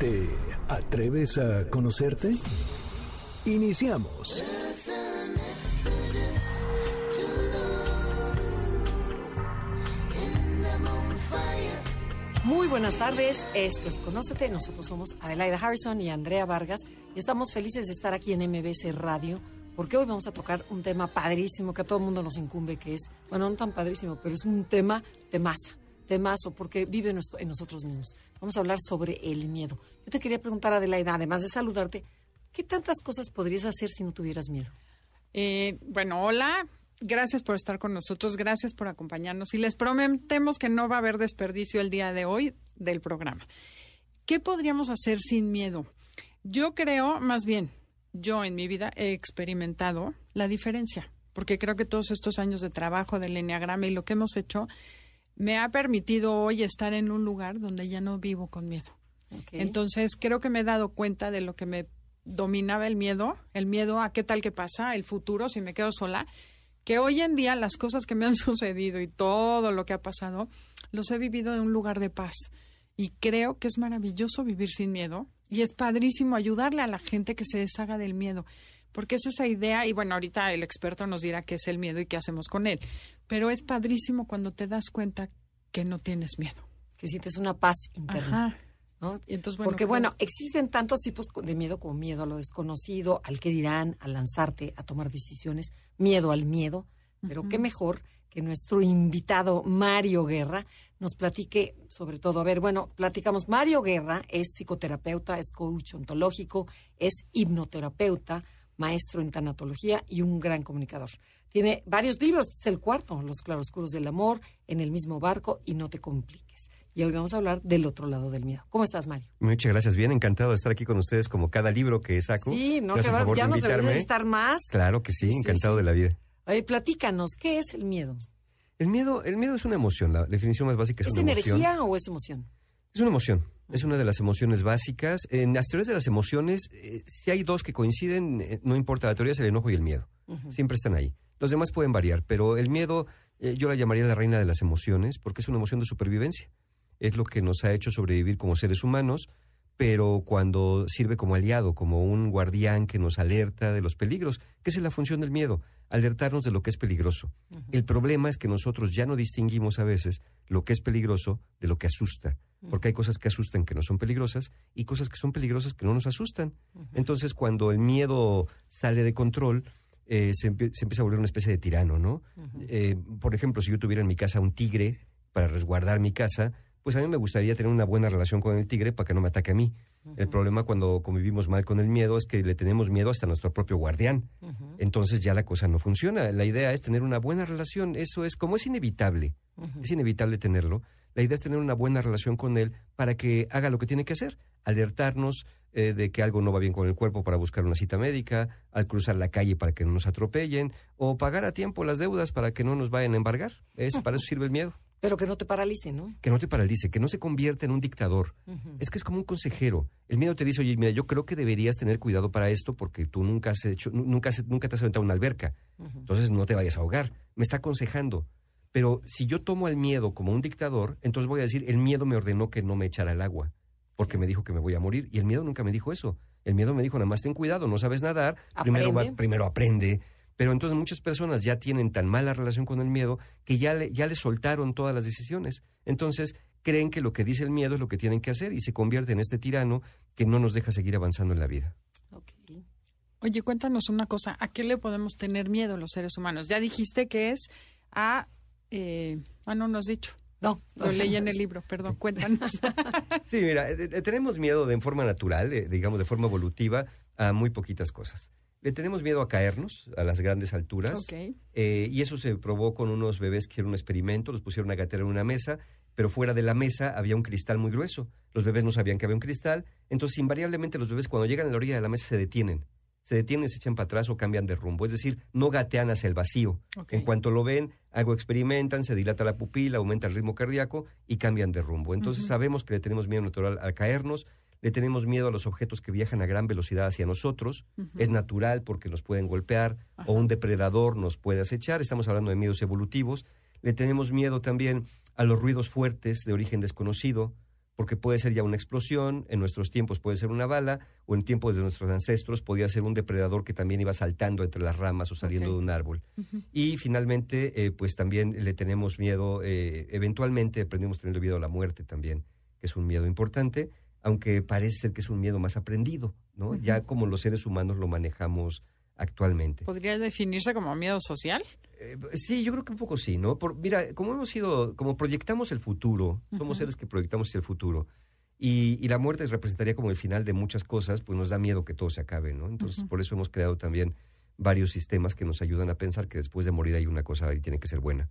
¿Te atreves a conocerte? Iniciamos. Muy buenas tardes, esto es Conócete, nosotros somos Adelaida Harrison y Andrea Vargas y estamos felices de estar aquí en MBC Radio porque hoy vamos a tocar un tema padrísimo que a todo el mundo nos incumbe, que es, bueno, no tan padrísimo, pero es un tema de masa, de mazo, porque vive en nosotros mismos. Vamos a hablar sobre el miedo. Yo te quería preguntar, Adelaida, además de saludarte, ¿qué tantas cosas podrías hacer si no tuvieras miedo? Eh, bueno, hola, gracias por estar con nosotros, gracias por acompañarnos y les prometemos que no va a haber desperdicio el día de hoy del programa. ¿Qué podríamos hacer sin miedo? Yo creo, más bien, yo en mi vida he experimentado la diferencia, porque creo que todos estos años de trabajo del Enneagrama y lo que hemos hecho me ha permitido hoy estar en un lugar donde ya no vivo con miedo. Entonces, creo que me he dado cuenta de lo que me dominaba el miedo, el miedo a qué tal que pasa, el futuro, si me quedo sola, que hoy en día las cosas que me han sucedido y todo lo que ha pasado, los he vivido en un lugar de paz. Y creo que es maravilloso vivir sin miedo y es padrísimo ayudarle a la gente que se deshaga del miedo, porque es esa idea, y bueno, ahorita el experto nos dirá qué es el miedo y qué hacemos con él, pero es padrísimo cuando te das cuenta que no tienes miedo. Que sientes una paz interna. ¿no? entonces, Porque bueno, existen tantos tipos de miedo como miedo a lo desconocido, al que dirán, a lanzarte, a tomar decisiones, miedo al miedo, pero qué mejor que nuestro invitado Mario Guerra nos platique sobre todo. A ver, bueno, platicamos. Mario Guerra es psicoterapeuta, es coach ontológico, es hipnoterapeuta, maestro en tanatología y un gran comunicador. Tiene varios libros, este es el cuarto, Los claroscuros del amor, En el mismo barco y No te compliques. Y hoy vamos a hablar del otro lado del miedo. ¿Cómo estás, Mario? Muchas gracias, bien encantado de estar aquí con ustedes como cada libro que saco. Sí, no, que ya nos debería estar más. Claro que sí, encantado de la vida. Oye, platícanos, ¿qué es el miedo? El miedo, el miedo es una emoción, la definición más básica es, una emoción. ¿Es energía o es emoción? Es una emoción, es una de las emociones básicas. En las teorías de las emociones, eh, si hay dos que coinciden, eh, no importa, la teoría es el enojo y el miedo. Siempre están ahí. Los demás pueden variar, pero el miedo eh, yo la llamaría la reina de las emociones porque es una emoción de supervivencia. Es lo que nos ha hecho sobrevivir como seres humanos, pero cuando sirve como aliado, como un guardián que nos alerta de los peligros, que es la función del miedo, alertarnos de lo que es peligroso. El problema es que nosotros ya no distinguimos a veces lo que es peligroso de lo que asusta, porque hay cosas que asustan que no son peligrosas y cosas que son peligrosas que no nos asustan. Entonces, cuando el miedo sale de control, eh, se, empieza a volver una especie de tirano, ¿no? Eh, por ejemplo, si yo tuviera en mi casa un tigre para resguardar mi casa, pues a mí me gustaría tener una buena relación con el tigre para que no me ataque a mí. El problema cuando convivimos mal con el miedo es que le tenemos miedo hasta a nuestro propio guardián. Entonces ya la cosa no funciona. La idea es tener una buena relación. Eso es como es inevitable. Es inevitable tenerlo. La idea es tener una buena relación con él para que haga lo que tiene que hacer. Alertarnos eh, de que algo no va bien con el cuerpo para buscar una cita médica, al cruzar la calle para que no nos atropellen, o pagar a tiempo las deudas para que no nos vayan a embargar. Es, para eso sirve el miedo. Pero que no te paralice, ¿no? Que no te paralice, que no se convierta en un dictador. Es que es como un consejero. El miedo te dice, oye, mira, yo creo que deberías tener cuidado para esto porque tú nunca has hecho, nunca, nunca te has aventado una alberca. Entonces no te vayas a ahogar. Me está aconsejando. Pero si yo tomo al miedo como un dictador, entonces voy a decir, el miedo me ordenó que no me echara al agua porque me dijo que me voy a morir. Y el miedo nunca me dijo eso. El miedo me dijo, nada más ten cuidado, no sabes nadar, primero, primero aprende pero entonces muchas personas ya tienen tan mala relación con el miedo que ya le, ya le soltaron todas las decisiones. Entonces creen que lo que dice el miedo es lo que tienen que hacer y se convierte en este tirano que no nos deja seguir avanzando en la vida. Oye, cuéntanos una cosa, ¿a qué le podemos tener miedo los seres humanos? Ya dijiste que es a... Eh, ah, no, no has dicho. No, lo leí en el libro, perdón, cuéntanos. sí, mira, eh, eh, tenemos miedo de forma natural, digamos de forma evolutiva, a muy poquitas cosas. Le tenemos miedo a caernos a las grandes alturas. Eh, y eso se probó con unos bebés que hicieron un experimento, los pusieron a gatear en una mesa pero fuera de la mesa había un cristal muy grueso. Los bebés no sabían que había un cristal, entonces invariablemente los bebés cuando llegan a la orilla de la mesa se detienen. Se detienen, se echan para atrás o cambian de rumbo. Es decir, no gatean hacia el vacío. En cuanto lo ven, algo experimentan, se dilata la pupila, aumenta el ritmo cardíaco y cambian de rumbo. Entonces sabemos que le tenemos miedo natural al caernos, le tenemos miedo a los objetos que viajan a gran velocidad hacia nosotros. Es natural porque nos pueden golpear Ajá. o un depredador nos puede acechar. Estamos hablando de miedos evolutivos. Le tenemos miedo también a los ruidos fuertes de origen desconocido, porque puede ser ya una explosión, en nuestros tiempos puede ser una bala, o en tiempos de nuestros ancestros podía ser un depredador que también iba saltando entre las ramas o saliendo de un árbol. Y finalmente, eh, pues también le tenemos miedo, eh, eventualmente aprendemos teniendo miedo a la muerte también, que es un miedo importante, aunque parece ser que es un miedo más aprendido, ¿no? Ya como los seres humanos lo manejamos actualmente. ¿Podría definirse como miedo social? Eh, sí, yo creo que un poco sí, ¿no? Por, mira, como hemos sido, como proyectamos el futuro, somos seres que proyectamos el futuro, y, y la muerte representaría como el final de muchas cosas, pues nos da miedo que todo se acabe, ¿no? Entonces, por eso hemos creado también varios sistemas que nos ayudan a pensar que después de morir hay una cosa y tiene que ser buena,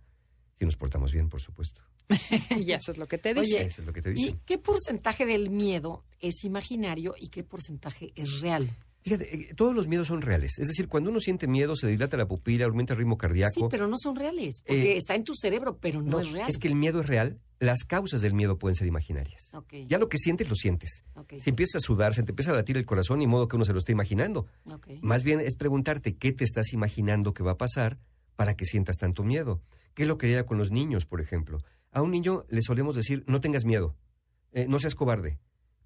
si nos portamos bien, por supuesto. y eso es lo que te dice. Oye, Eso es lo que te ¿Y dicen. qué porcentaje del miedo es imaginario y qué porcentaje es real? Fíjate, eh, todos los miedos son reales. Es decir, cuando uno siente miedo, se dilata la pupila, aumenta el ritmo cardíaco. Sí, pero no son reales, porque Eh, está en tu cerebro, pero no, no, es real. que el miedo es real, las causas del miedo pueden ser imaginarias. Ya lo que sientes, lo sientes. Si empiezas a sudar, se te empieza a latir el corazón, y modo que uno se lo esté imaginando. Más bien es preguntarte qué te estás imaginando que va a pasar para que sientas tanto miedo. ¿Qué es lo que con los niños, por ejemplo? A un niño le solemos decir, no tengas miedo, eh, no seas cobarde,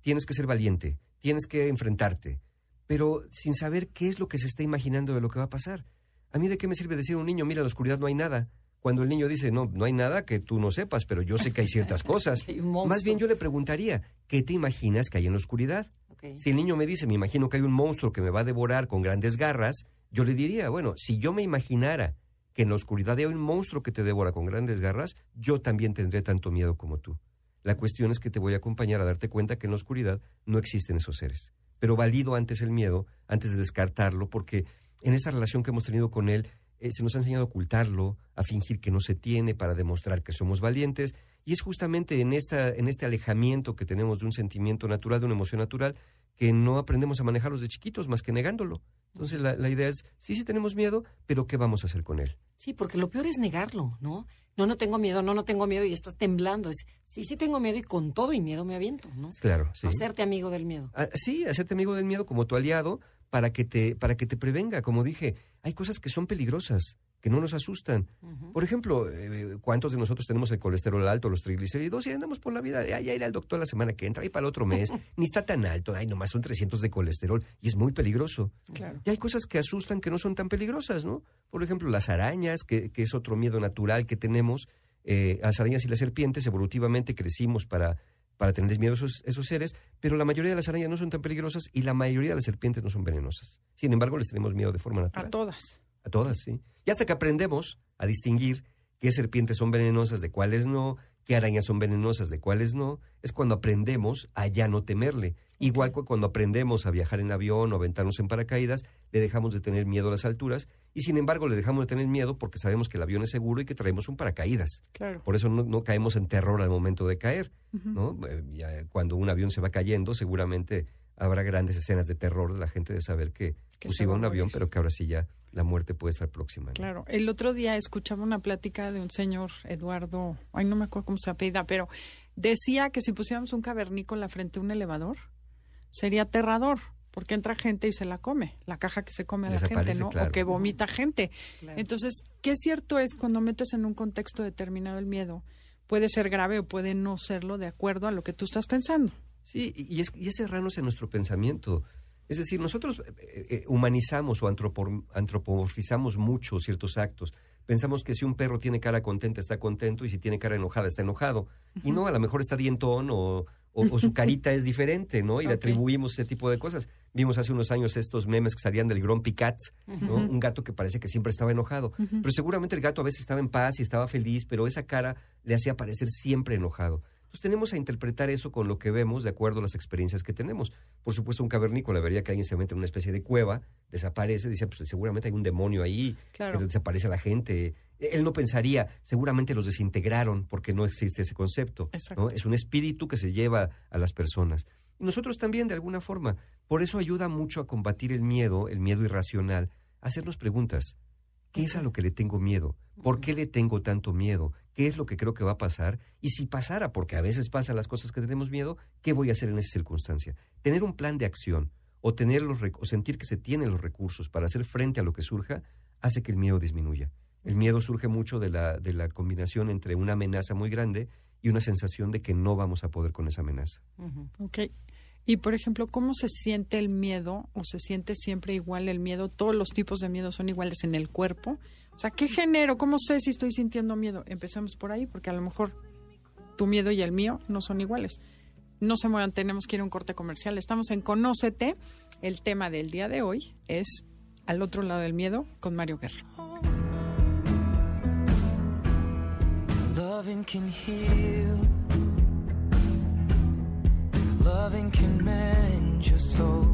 tienes que ser valiente, tienes que enfrentarte, pero sin saber qué es lo que se está imaginando de lo que va a pasar. A mí de qué me sirve decir a un niño, mira, en la oscuridad no hay nada, cuando el niño dice, no, no hay nada que tú no sepas, pero yo sé que hay ciertas cosas. Más bien yo le preguntaría, ¿qué te imaginas que hay en la oscuridad? Si el niño me dice, me imagino que hay un monstruo que me va a devorar con grandes garras, yo le diría, bueno, si yo me imaginara que en la oscuridad hay un monstruo que te devora con grandes garras, yo también tendré tanto miedo como tú. La cuestión es que te voy a acompañar a darte cuenta que en la oscuridad no existen esos seres. Pero valido antes el miedo, antes de descartarlo, porque en esta relación que hemos tenido con él, eh, se nos ha enseñado a ocultarlo, a fingir que no se tiene para demostrar que somos valientes, y es justamente en, esta, en este alejamiento que tenemos de un sentimiento natural, de una emoción natural, que no aprendemos a manejarlos de chiquitos más que negándolo. Entonces la, la idea es, sí, sí tenemos miedo, pero ¿qué vamos a hacer con él? Sí, porque lo peor es negarlo, ¿no? No, no tengo miedo, no, no tengo miedo y estás temblando. Es, sí, sí tengo miedo y con todo y miedo me aviento, ¿no? Claro, sí. Hacerte amigo del miedo. Ah, sí, hacerte amigo del miedo como tu aliado para que te, para que te prevenga. Como dije, hay cosas que son peligrosas, que no nos asustan. Por ejemplo, eh, ¿cuántos de nosotros tenemos el colesterol alto, los triglicéridos y andamos por la vida? Ay, ya iré al doctor la semana que entra y para el otro mes. Ni está tan alto, ay, nomás son 300 de colesterol y es muy peligroso. Claro. Y hay cosas que asustan que no son tan peligrosas, ¿no? Por ejemplo, las arañas, que, que es otro miedo natural que tenemos. Eh, las arañas y las serpientes, evolutivamente crecimos para, para tener miedo a esos, esos seres, pero la mayoría de las arañas no son tan peligrosas y la mayoría de las serpientes no son venenosas. Sin embargo, les tenemos miedo de forma natural. A todas. A todas, sí. Y hasta que aprendemos a distinguir qué serpientes son venenosas de cuáles no, qué arañas son venenosas de cuáles no, es cuando aprendemos a ya no temerle. Igual que cuando aprendemos a viajar en avión o aventarnos en paracaídas, le dejamos de tener miedo a las alturas y sin embargo le dejamos de tener miedo porque sabemos que el avión es seguro y que traemos un paracaídas. Claro. Por eso no, no caemos en terror al momento de caer. ¿no? Eh, ya cuando un avión se va cayendo, seguramente habrá grandes escenas de terror de la gente de saber que, Que pues iba un avión, pero que ahora sí ya la muerte puede estar próxima. ¿no? Claro. El otro día escuchaba una plática de un señor, Eduardo, ay, no me acuerdo cómo se apellida, pero decía que si pusiéramos un cavernícola frente a un elevador, sería aterrador, porque entra gente y se la come, la caja que se come a la gente, ¿no? claro. O que vomita gente. Claro. Entonces, ¿qué cierto es cuando metes en un contexto determinado el miedo? Puede ser grave o puede no serlo de acuerdo a lo que tú estás pensando. Sí, y, y es, y es errarnos en nuestro pensamiento. Es decir, nosotros eh, eh, humanizamos o antropomorfizamos mucho ciertos actos. Pensamos que si un perro tiene cara contenta está contento y si tiene cara enojada está enojado. Y no, a lo mejor está dientón o, o- o su carita es diferente, ¿no? Y le atribuimos ese tipo de cosas. Vimos hace unos años estos memes que salían del Grumpy Cat, ¿no? Un gato que parece que siempre estaba enojado. Pero seguramente el gato a veces estaba en paz y estaba feliz, pero esa cara le hacía parecer siempre enojado. Entonces tenemos a interpretar eso con lo que vemos de acuerdo a las experiencias que tenemos. Por supuesto, un cavernícola vería que alguien se mete en una especie de cueva, desaparece, dice, pues seguramente hay un demonio ahí, Claro. que desaparece a la gente. Él no pensaría, seguramente los desintegraron porque no existe ese concepto. Es un espíritu que se lleva a las personas. Y nosotros también, de alguna forma. Por eso ayuda mucho a combatir el miedo, el miedo irracional, a hacernos preguntas. ¿Qué es a lo que le tengo miedo? ¿Por qué le tengo tanto miedo? ¿Qué es lo que creo que va a pasar? Y si pasara, porque a veces pasan las cosas que tenemos miedo, ¿qué voy a hacer en esa circunstancia? Tener un plan de acción o, tener los, o sentir que se tienen los recursos para hacer frente a lo que surja, hace que el miedo disminuya. El miedo surge mucho de la, de la combinación entre una amenaza muy grande y una sensación de que no vamos a poder con esa amenaza. Ujú. Ok. Y, por ejemplo, ¿cómo se siente el miedo o se siente siempre igual el miedo? ¿Todos los tipos de miedo son iguales en el cuerpo? O sea, ¿qué genero? ¿Cómo sé si estoy sintiendo miedo? Empezamos por ahí, porque a lo mejor tu miedo y el mío no son iguales. No se muevan, tenemos que ir a un corte comercial. Estamos en Conócete. El tema del día de hoy es Al otro lado del miedo con Mario Guerra. Loving can heal. Loving can mend your soul.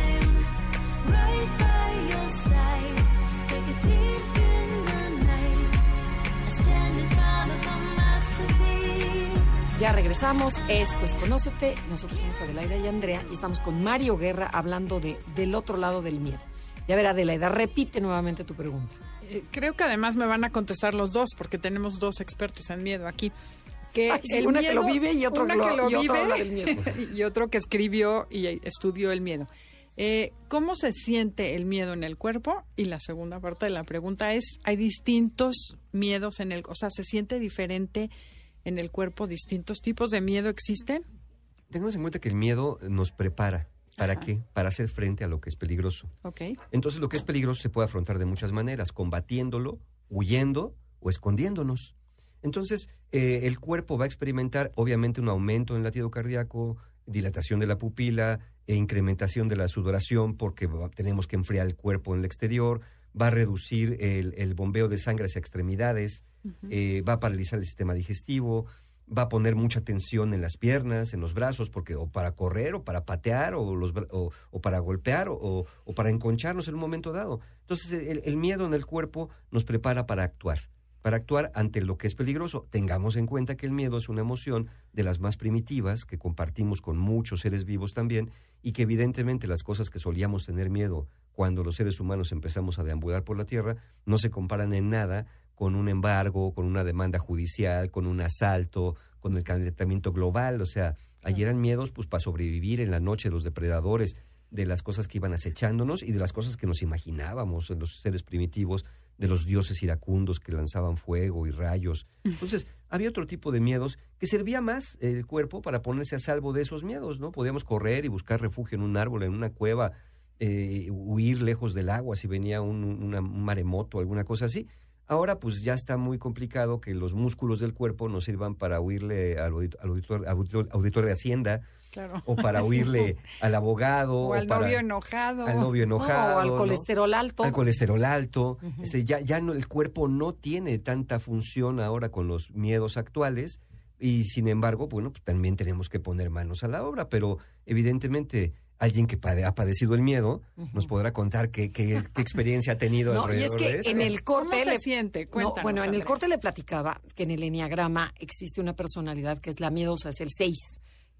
Ya regresamos, esto es Conócete, nosotros somos Adelaida y Andrea y estamos con Mario Guerra hablando de del otro lado del miedo. Y a ver, Adelaida, repite nuevamente tu pregunta. Eh, creo que además me van a contestar los dos, porque tenemos dos expertos en miedo aquí. Que Ay, sí, una que lo vive y otro que lo- que lo y otro vive habla del miedo. y otro que escribió y estudió el miedo. Eh, ¿Cómo se siente el miedo en el cuerpo? Y la segunda parte de la pregunta es, ¿hay distintos miedos en el, o sea, se siente diferente en el cuerpo? ¿Distintos tipos de miedo existen? Tengamos en cuenta que el miedo nos prepara. ¿Para Ajá. qué? Para hacer frente a lo que es peligroso. Ok. Entonces lo que es peligroso se puede afrontar de muchas maneras, combatiéndolo, huyendo o escondiéndonos. Entonces eh, el cuerpo va a experimentar obviamente un aumento en el latido cardíaco, dilatación de la pupila e incrementación de la sudoración porque tenemos que enfriar el cuerpo en el exterior, va a reducir el, el bombeo de sangre hacia extremidades, eh, va a paralizar el sistema digestivo, va a poner mucha tensión en las piernas, en los brazos, porque o para correr, o para patear, o, los, o, o para golpear, o, o- o para enconcharnos en un momento dado. Entonces, el, el miedo en el cuerpo nos prepara para actuar, para actuar ante lo que es peligroso. Tengamos en cuenta que el miedo es una emoción de las más primitivas, que compartimos con muchos seres vivos también, y que evidentemente las cosas que solíamos tener miedo cuando los seres humanos empezamos a deambular por la Tierra, no se comparan en nada con un embargo, con una demanda judicial, con un asalto, con el calentamiento global. O sea, ahí eran miedos pues para sobrevivir en la noche de los depredadores, de las cosas que iban acechándonos y de las cosas que nos imaginábamos en los seres primitivos, de los dioses iracundos que lanzaban fuego y rayos. Entonces, había otro tipo de miedos que servía más el cuerpo para ponerse a salvo de esos miedos, ¿no? Podíamos correr y buscar refugio en un árbol, en una cueva, eh, huir lejos del agua si venía un, una- un maremoto, alguna cosa así. Ahora pues ya está muy complicado que los músculos del cuerpo nos sirvan para huirle al, audit- al auditor, auditor- auditor de Hacienda Claro. o para huirle al abogado O al para- novio enojado. al novio enojado o al ¿no? colesterol alto. al colesterol alto. Este, ya ya no, el cuerpo no tiene tanta función ahora con los miedos actuales y sin embargo, bueno, pues también tenemos que poner manos a la obra, pero evidentemente alguien que pade- ha padecido el miedo nos podrá contar qué, qué- qué experiencia ha tenido No, y es de que esto. en el ¿Cómo corte se le- siente? No, Cuéntanos, bueno, en el corte le platicaba que en el enneagrama existe una personalidad que es la miedosa, es el 6,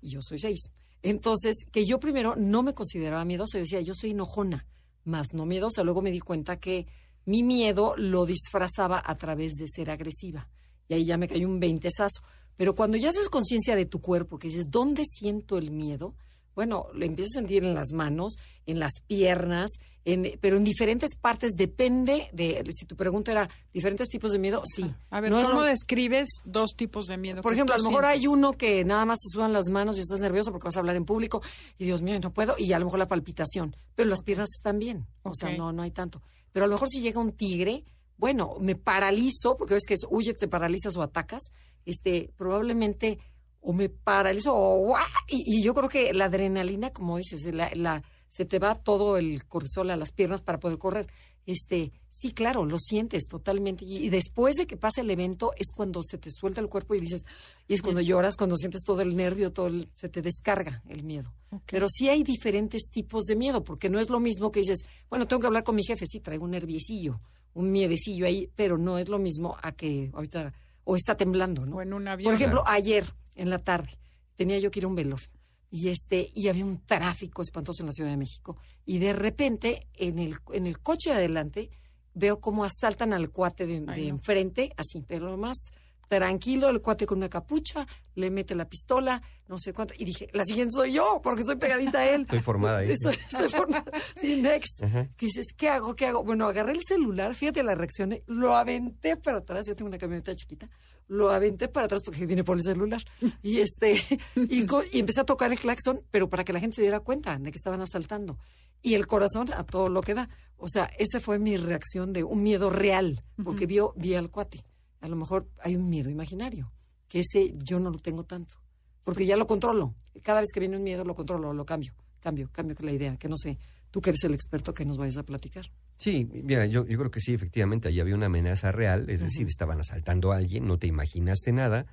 y yo soy 6. Entonces, que yo primero no me consideraba miedosa, yo decía, yo soy enojona, más no miedosa. Luego me di cuenta que mi miedo lo disfrazaba a través de ser agresiva. Y ahí ya me cayó un veintesazo. Pero cuando ya haces conciencia de tu cuerpo, que dices, ¿dónde siento el miedo? Bueno, lo empiezas a sentir en las manos, en las piernas, en, pero en diferentes partes. Depende de, si tu pregunta era diferentes tipos de miedo, sí. A ver, No ¿cómo lo- describes dos tipos de miedo? por ejemplo, a lo mejor hay uno que nada más te sudan las manos y estás nervioso porque vas a hablar en público y Dios mío, no puedo, y a lo mejor la palpitación, pero las piernas están bien, o sea, no, no hay tanto. Pero a lo mejor si llega un tigre, bueno, me paralizo, porque ves que es huye, te paralizas o atacas, este, probablemente o me paralizo o y, y yo creo que la adrenalina, como dices, la, la- se te va todo el cortisol a las piernas para poder correr. Este, sí, claro, lo sientes totalmente. Y, y después de que pasa el evento es cuando se te suelta el cuerpo y dices, y es cuando lloras, cuando sientes todo el nervio, todo el- se te descarga el miedo. Pero sí hay diferentes tipos de miedo, porque no es lo mismo que dices, bueno, tengo que hablar con mi jefe, sí, traigo un nerviecillo, un miedecillo ahí, pero no es lo mismo a que ahorita, o está temblando, ¿no? O en un avión. Por ejemplo, ayer en la tarde. Tenía yo que ir a un velorio y este y había un tráfico espantoso en la Ciudad de México. Y de repente en el en el coche de adelante veo cómo asaltan al cuate de, de enfrente, así, pero más tranquilo, el cuate con una capucha, le mete la pistola, no sé cuánto, y dije, la siguiente soy yo, porque estoy pegadita a él. Estoy formada ahí. Estoy, estoy formada. Sí, next. Que dices, ¿qué hago? ¿Qué hago? Bueno, agarré el celular, fíjate la reacción, ¿eh? lo aventé para atrás, yo tengo una camioneta chiquita, lo aventé para atrás porque viene por el celular. Y este, y, y empecé a tocar el claxon, pero para que la gente se diera cuenta de que estaban asaltando. Y el corazón a todo lo que da. O sea, esa fue mi reacción de un miedo real, porque vio, vi al cuate. A lo mejor hay un miedo imaginario, que ese yo no lo tengo tanto, porque ya lo controlo. Cada vez que viene un miedo lo controlo, lo cambio, cambio, cambio la idea, que no sé, tú que eres el experto que nos vayas a platicar. Sí, mira, yo, yo creo que sí, efectivamente, ahí había una amenaza real, es decir, estaban asaltando a alguien, no te imaginaste nada,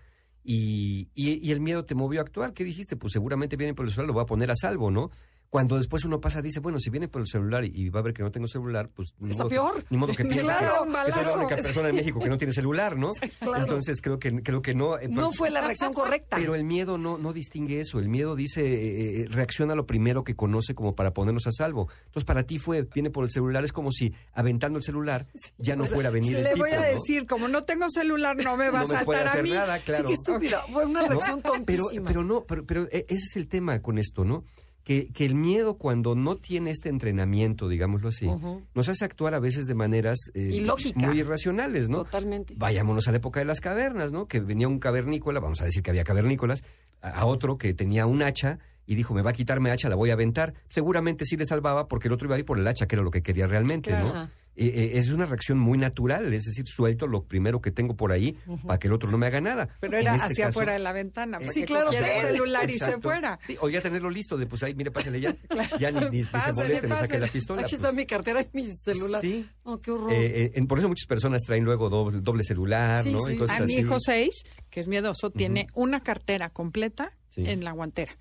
y, y, y el miedo te movió a actuar. ¿Qué dijiste? Pues seguramente viene por el celular, lo voy a poner a salvo, ¿no? Cuando después uno pasa, dice, bueno, si viene por el celular y, y va a ver que no tengo celular, pues ni Está modo, peor. Ni modo que piense Claro, que, que soy la única persona en México que no tiene celular, ¿no? claro. Entonces creo que, creo que no. eh, No fue la reacción correcta. Pero el miedo no, no distingue eso. El miedo dice, eh, eh, reacciona a lo primero que conoce como para ponernos a salvo. Entonces, para ti fue, viene por el celular, es como si aventando el celular ya no fuera a venir el Le tipo, voy a ¿no? decir, como no tengo celular, no me va no a me puede saltar a hacer mí. nada, claro. Sí, qué estúpida. Fue una reacción Pero, tontísima. pero no, pero, pero eh, ese es el tema con esto, ¿no? Que, que el miedo cuando no tiene este entrenamiento, digámoslo así, nos hace actuar a veces de maneras eh, muy irracionales, ¿no? Totalmente. Vayámonos a la época de las cavernas, ¿no? Que venía un cavernícola, vamos a decir que había cavernícolas, a, a otro que tenía un hacha y dijo, me va a quitar mi hacha, la voy a aventar. Seguramente sí le salvaba porque el otro iba a ir por el hacha, que era lo que quería realmente, Claro. ¿no? Eh, eh, es una reacción muy natural, es decir, suelto lo primero que tengo por ahí para que el otro no me haga nada. Pero era este hacia afuera de la ventana, para Sí, claro, el celular y se fuera. Sí, o ya tenerlo listo, de pues ahí, mire, pásale ya. Ya ni, ni- ni se moleste, me saque la pistola. Aquí pues. está mi cartera y mi celular. Sí. Oh, qué horror. Eh, eh, por eso muchas personas traen luego doble, doble celular, Sí, ¿no? sí. Y cosas A mi hijo 6, que es miedoso, tiene una cartera completa en la guantera,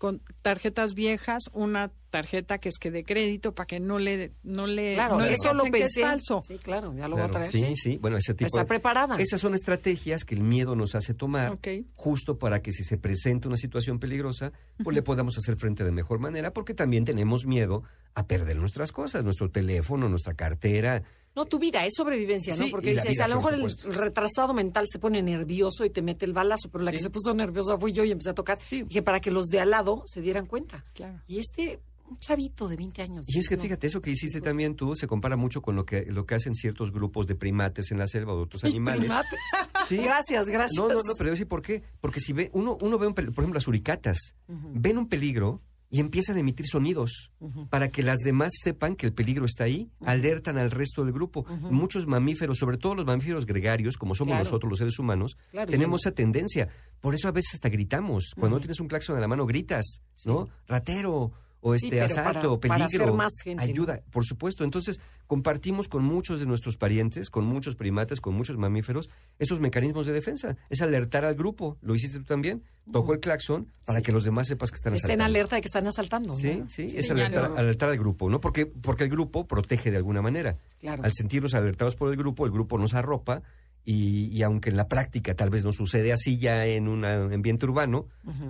con tarjetas viejas, una tarjeta que es que de crédito para que no le no le claro, no le eso lo cachen que es pensé. falso. Sí, claro, ya lo Claro, voy a traer. sí, sí, bueno, ese tipo Está de- preparada. Esas son estrategias que el miedo nos hace tomar Ok. justo para que si se presenta una situación peligrosa, pues le podamos hacer frente de mejor manera, porque también tenemos miedo a perder nuestras cosas, nuestro teléfono, nuestra cartera. No, tu vida es sobrevivencia, ¿no? Sí, Porque dices, vida, a lo mejor el retrasado mental se pone nervioso y te mete el balazo, pero la Sí. que se puso nerviosa fui yo y empecé a tocar. Sí. Dije, para que los de al lado se dieran cuenta. Claro. Y este, un chavito de 20 años. Y es que no. fíjate, eso que hiciste también tú se compara mucho con lo que, lo que hacen ciertos grupos de primates en la selva o de otros animales. Primates. Sí. Gracias, gracias. No, no, no, pero yo sí, ¿por qué? Porque si ve, uno, uno ve, un por ejemplo, las uricatas, ven un peligro y empiezan a emitir sonidos para que las demás sepan que el peligro está ahí, alertan al resto del grupo. Muchos mamíferos, sobre todo los mamíferos gregarios, como somos Claro. nosotros los seres humanos, Claro, tenemos esa tendencia. Por eso a veces hasta gritamos. Cuando no tienes un claxon en la mano, gritas, ¿no? Ratero. O Sí, este asalto, para peligro, hacer más gente, ¿no? ayuda, por supuesto. Entonces, compartimos con muchos de nuestros parientes, con muchos primates, con muchos mamíferos, esos mecanismos de defensa. Es alertar al grupo. Lo hiciste tú también. Tocó el claxon para que los demás sepas que están Estén asaltando. alerta de que están asaltando. Sí, ¿no? sí, es Sí, alertar, alertar al grupo, ¿no? Porque, porque el grupo protege de alguna manera. Claro. Al sentirnos alertados por el grupo, el grupo nos arropa y, y aunque en la práctica tal vez no sucede así ya en un ambiente urbano,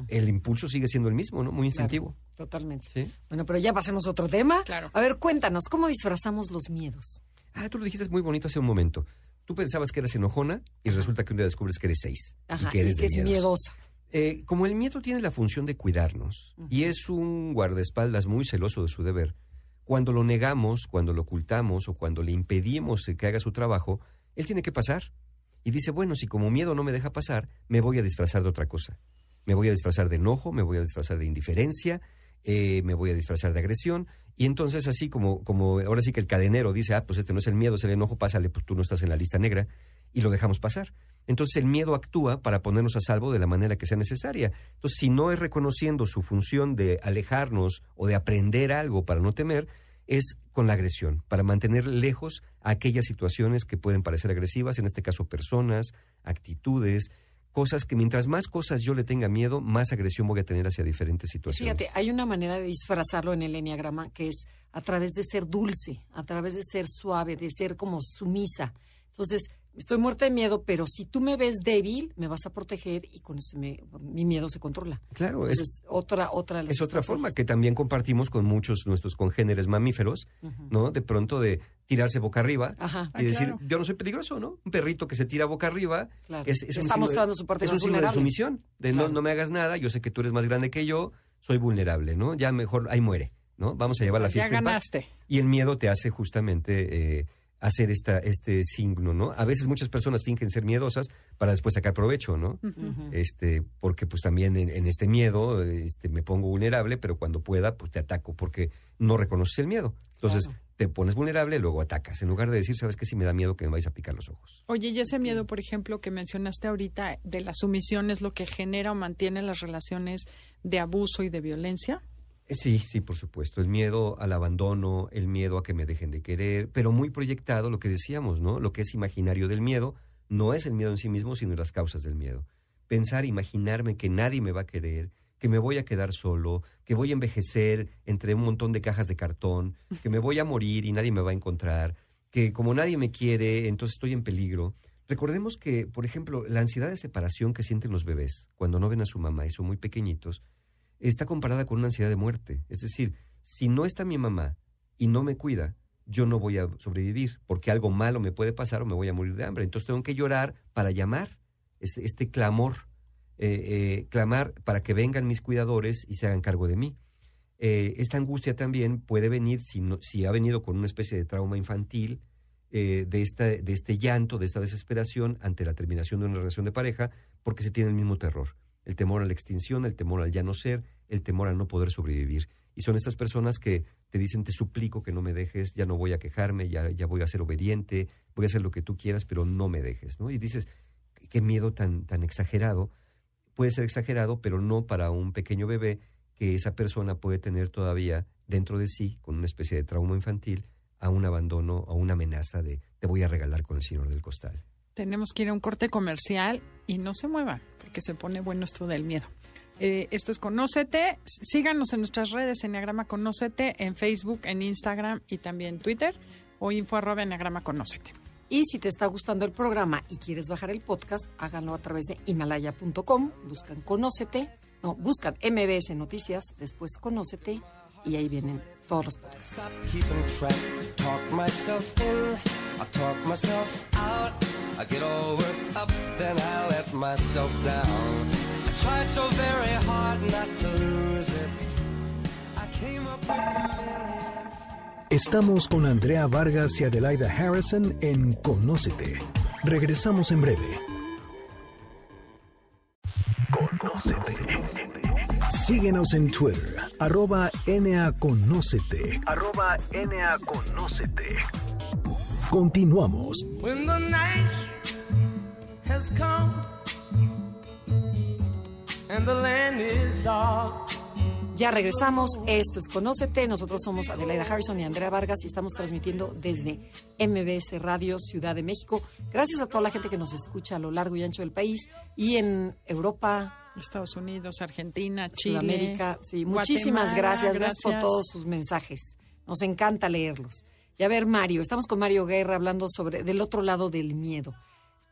el impulso sigue siendo el mismo, ¿no? Muy instintivo. Claro, totalmente. Sí. Bueno, pero ya pasemos a otro tema. Claro. A ver, cuéntanos, ¿cómo disfrazamos los miedos? Ah, tú lo dijiste muy bonito hace un momento. Tú pensabas que eras enojona y resulta que un día descubres que eres seis Ajá, y que eres de es miedos. miedosa. Eh, como el miedo tiene la función de cuidarnos y es un guardaespaldas muy celoso de su deber, cuando lo negamos, cuando lo ocultamos o cuando le impedimos que haga su trabajo, él tiene que pasar. Y dice, bueno, si como miedo no me deja pasar, me voy a disfrazar de otra cosa. Me voy a disfrazar de enojo, me voy a disfrazar de indiferencia eh, me voy a disfrazar de agresión. Y entonces así como, como ahora sí que el cadenero dice, ah, pues este no es el miedo, es el enojo, pásale, pues tú no estás en la lista negra, y lo dejamos pasar. Entonces el miedo actúa para ponernos a salvo de la manera que sea necesaria. Entonces si no es reconociendo su función de alejarnos o de aprender algo para no temer, es con la agresión, para mantener lejos aquellas situaciones que pueden parecer agresivas, en este caso personas, actitudes, cosas que mientras más cosas yo le tenga miedo, más agresión voy a tener hacia diferentes situaciones. Fíjate, hay una manera de disfrazarlo en el enneagrama que es a través de ser dulce, a través de ser suave, de ser como sumisa. Entonces, estoy muerta de miedo, pero si tú me ves débil, me vas a proteger y con eso me- mi miedo se controla. Claro, es- Entonces, otra, otra las Es otra forma que también compartimos con muchos de nuestros congéneres mamíferos, ¿no? De pronto de tirarse boca arriba Ajá. y Ah, decir, claro. yo no soy peligroso, ¿no? Un perrito que se tira boca arriba Claro. es, es un Está signo mostrando de, su parte es un signo de sumisión, de Claro. no, no me hagas nada, yo sé que tú eres más grande que yo, soy vulnerable, ¿no? Ya mejor ahí muere, ¿no? Vamos a llevar la ya fiesta en paz. ganaste. Y el miedo te hace justamente eh, hacer esta, este signo, ¿no? A veces muchas personas fingen ser miedosas para después sacar provecho, ¿no? Este, porque pues también en, en este miedo este, me pongo vulnerable, pero cuando pueda, pues te ataco porque no reconoces el miedo. Entonces Claro. te pones vulnerable, luego atacas, en lugar de decir, ¿sabes qué? Si me da miedo que me vais a picar los ojos. Oye, y ese miedo, por ejemplo, que mencionaste ahorita de la sumisión es lo que genera o mantiene las relaciones de abuso y de violencia. Eh, Sí, sí, por supuesto. El miedo al abandono, el miedo a que me dejen de querer, pero muy proyectado lo que decíamos, ¿no? Lo que es imaginario del miedo no es el miedo en sí mismo, sino las causas del miedo. Pensar, imaginarme que nadie me va a querer, que me voy a quedar solo, que voy a envejecer entre un montón de cajas de cartón, que me voy a morir y nadie me va a encontrar, que como nadie me quiere, entonces estoy en peligro. Recordemos que, por ejemplo, la ansiedad de separación que sienten los bebés cuando no ven a su mamá y son muy pequeñitos, está comparada con una ansiedad de muerte. Es decir, si no está mi mamá y no me cuida, yo no voy a sobrevivir, porque algo malo me puede pasar o me voy a morir de hambre. Entonces tengo que llorar para llamar este, clamor, eh, eh, clamar para que vengan mis cuidadores y se hagan cargo de mí. Eh, esta angustia también puede venir, si, ha venido con una especie de trauma infantil, de, esta, de este llanto, de esta desesperación ante la terminación de una relación de pareja, porque se tiene el mismo terror. El temor a la extinción, el temor al ya no ser, el temor a no poder sobrevivir. Y son estas personas que te dicen, te suplico que no me dejes, ya no voy a quejarme, ya, ya voy a ser obediente, voy a hacer lo que tú quieras, pero no me dejes, ¿no? Y dices, qué miedo tan, tan exagerado. Puede ser exagerado, pero no para un pequeño bebé que esa persona puede tener todavía dentro de sí, con una especie de trauma infantil, a un abandono, a una amenaza de te voy a regalar con el señor del costal. Tenemos que ir a un corte comercial y no se muevan, porque se pone bueno esto del miedo. Eh, esto es Conócete. Síganos en nuestras redes, Enneagrama Conócete, en Facebook, en Instagram y también Twitter, o info arroba Enneagrama Conócete. Y si te está gustando el programa y quieres bajar el podcast, háganlo a través de himalaya.com, buscan Conócete, no, buscan MBS Noticias, después Conócete y ahí vienen todos los podcasts. Stop keeping track. Talk myself in, I talk myself out. I get all worked up, then I let myself down. I tried so very hard not to lose it. I came up with millions. Estamos con Andrea Vargas y Adelaida Harrison en Conócete. Regresamos en breve. Conócete. Síguenos en Twitter, arroba NAConócete. Arroba NAConócete. Continuamos. When the night has come and the land is dark. Ya regresamos, esto es Conócete, nosotros somos Adelaida Harrison y Andrea Vargas y estamos transmitiendo desde MBS Radio Ciudad de México. Gracias a toda la gente que nos escucha a lo largo y ancho del país y en Europa, Estados Unidos, Argentina, Chile, Sudamérica. Sí, muchísimas Guatemala, gracias, gracias por todos sus mensajes. Nos encanta leerlos. Y a ver, Mario, estamos con Mario Guerra hablando sobre del otro lado del miedo.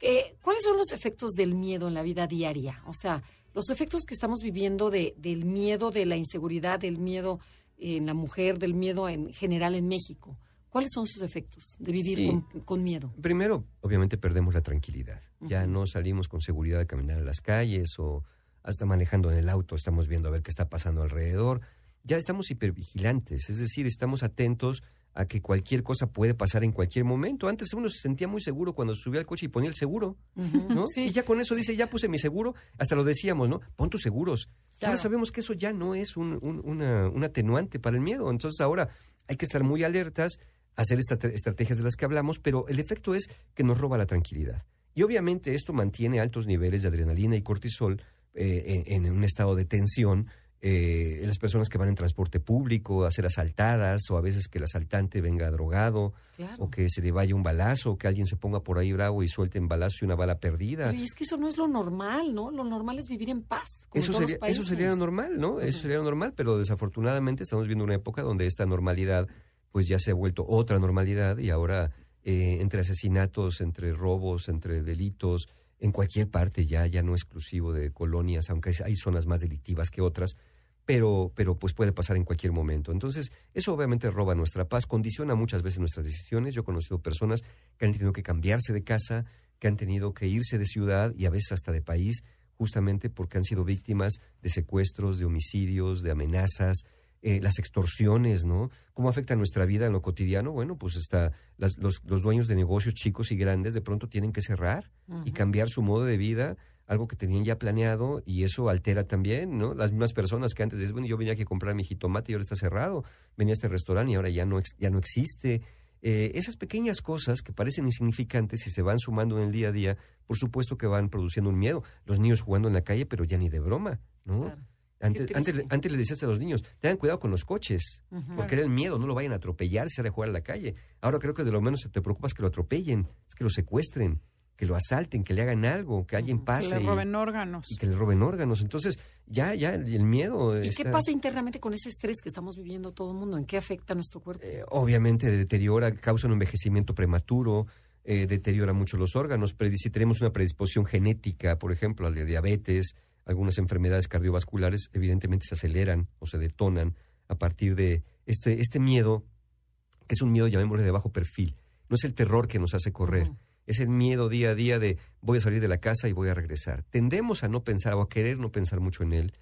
Eh, ¿Cuáles son los efectos del miedo en la vida diaria? O sea, los efectos que estamos viviendo de, del miedo, de la inseguridad, del miedo en la mujer, del miedo en general en México. ¿Cuáles son sus efectos de vivir Sí. con, con miedo? Primero, obviamente perdemos la tranquilidad. Ya no salimos con seguridad a caminar a las calles o hasta manejando en el auto, estamos viendo a ver qué está pasando alrededor. Ya estamos hipervigilantes, es decir, estamos atentos a que cualquier cosa puede pasar en cualquier momento. Antes uno se sentía muy seguro cuando subía al coche y ponía el seguro, ¿no? Sí. Y ya con eso dice, ya puse mi seguro, hasta lo decíamos, ¿no? Pon tus seguros. Claro. Ahora sabemos que eso ya no es un, un- una- un atenuante para el miedo. Entonces ahora hay que estar muy alertas, hacer estas estrategias de las que hablamos, pero el efecto es que nos roba la tranquilidad. Y obviamente esto mantiene altos niveles de adrenalina y cortisol eh, en, en un estado de tensión. eh, en las personas que van en transporte público a ser asaltadas o a veces que el asaltante venga drogado Claro. o que se le vaya un balazo o que alguien se ponga por ahí bravo y suelte en balazo y una bala perdida. Pero y es que eso no es lo normal, ¿no? Lo normal es vivir en paz. como en Eso los sería, eso sería lo normal, ¿no? Eso sería lo normal, pero desafortunadamente estamos viendo una época donde esta normalidad pues ya se ha vuelto otra normalidad y ahora eh, entre asesinatos, entre robos, entre delitos, en cualquier parte ya, ya no exclusivo de colonias, aunque hay zonas más delictivas que otras, pero, pero pues puede pasar en cualquier momento. Entonces, eso obviamente roba nuestra paz, condiciona muchas veces nuestras decisiones. Yo he conocido personas que han tenido que cambiarse de casa, que han tenido que irse de ciudad y a veces hasta de país, justamente porque han sido víctimas de secuestros, de homicidios, de amenazas, eh, las extorsiones, ¿no? ¿Cómo afecta nuestra vida en lo cotidiano? Bueno, pues hasta las- los, los dueños de negocios chicos y grandes de pronto tienen que cerrar y cambiar su modo de vida, algo que tenían ya planeado, y eso altera también, ¿no? Las mismas personas que antes decían, bueno, yo venía aquí a comprar mi jitomate y ahora está cerrado, venía a este restaurante y ahora ya no, ya no existe. Eh, esas pequeñas cosas que parecen insignificantes y se van sumando en el día a día, por supuesto que van produciendo un miedo. Los niños jugando en la calle, pero ya ni de broma, ¿no? Claro. Antes, antes, antes le decías a los niños, tengan cuidado con los coches, porque era el miedo, no lo vayan a atropellar, se a jugar a la calle. Ahora creo que de lo menos te preocupas que lo atropellen, es que lo secuestren, que lo asalten, que le hagan algo, que alguien Ujú. Que pase le y- roben órganos. y, que le roben órganos. Entonces, ya, ya el miedo. ¿Y qué pasa internamente con ese estrés que estamos viviendo todo el mundo? ¿En qué afecta a nuestro cuerpo? eh, obviamente deteriora, causa un envejecimiento prematuro, eh, deteriora mucho los órganos. Pero si tenemos una predisposición genética, por ejemplo, al de diabetes, algunas enfermedades cardiovasculares, evidentemente se aceleran o se detonan a partir de este, este miedo, que es un miedo, llamémosle, de bajo perfil. No es el terror que nos hace correr, es el miedo día a día de voy a salir de la casa y voy a regresar. Tendemos a no pensar o a querer no pensar mucho en él,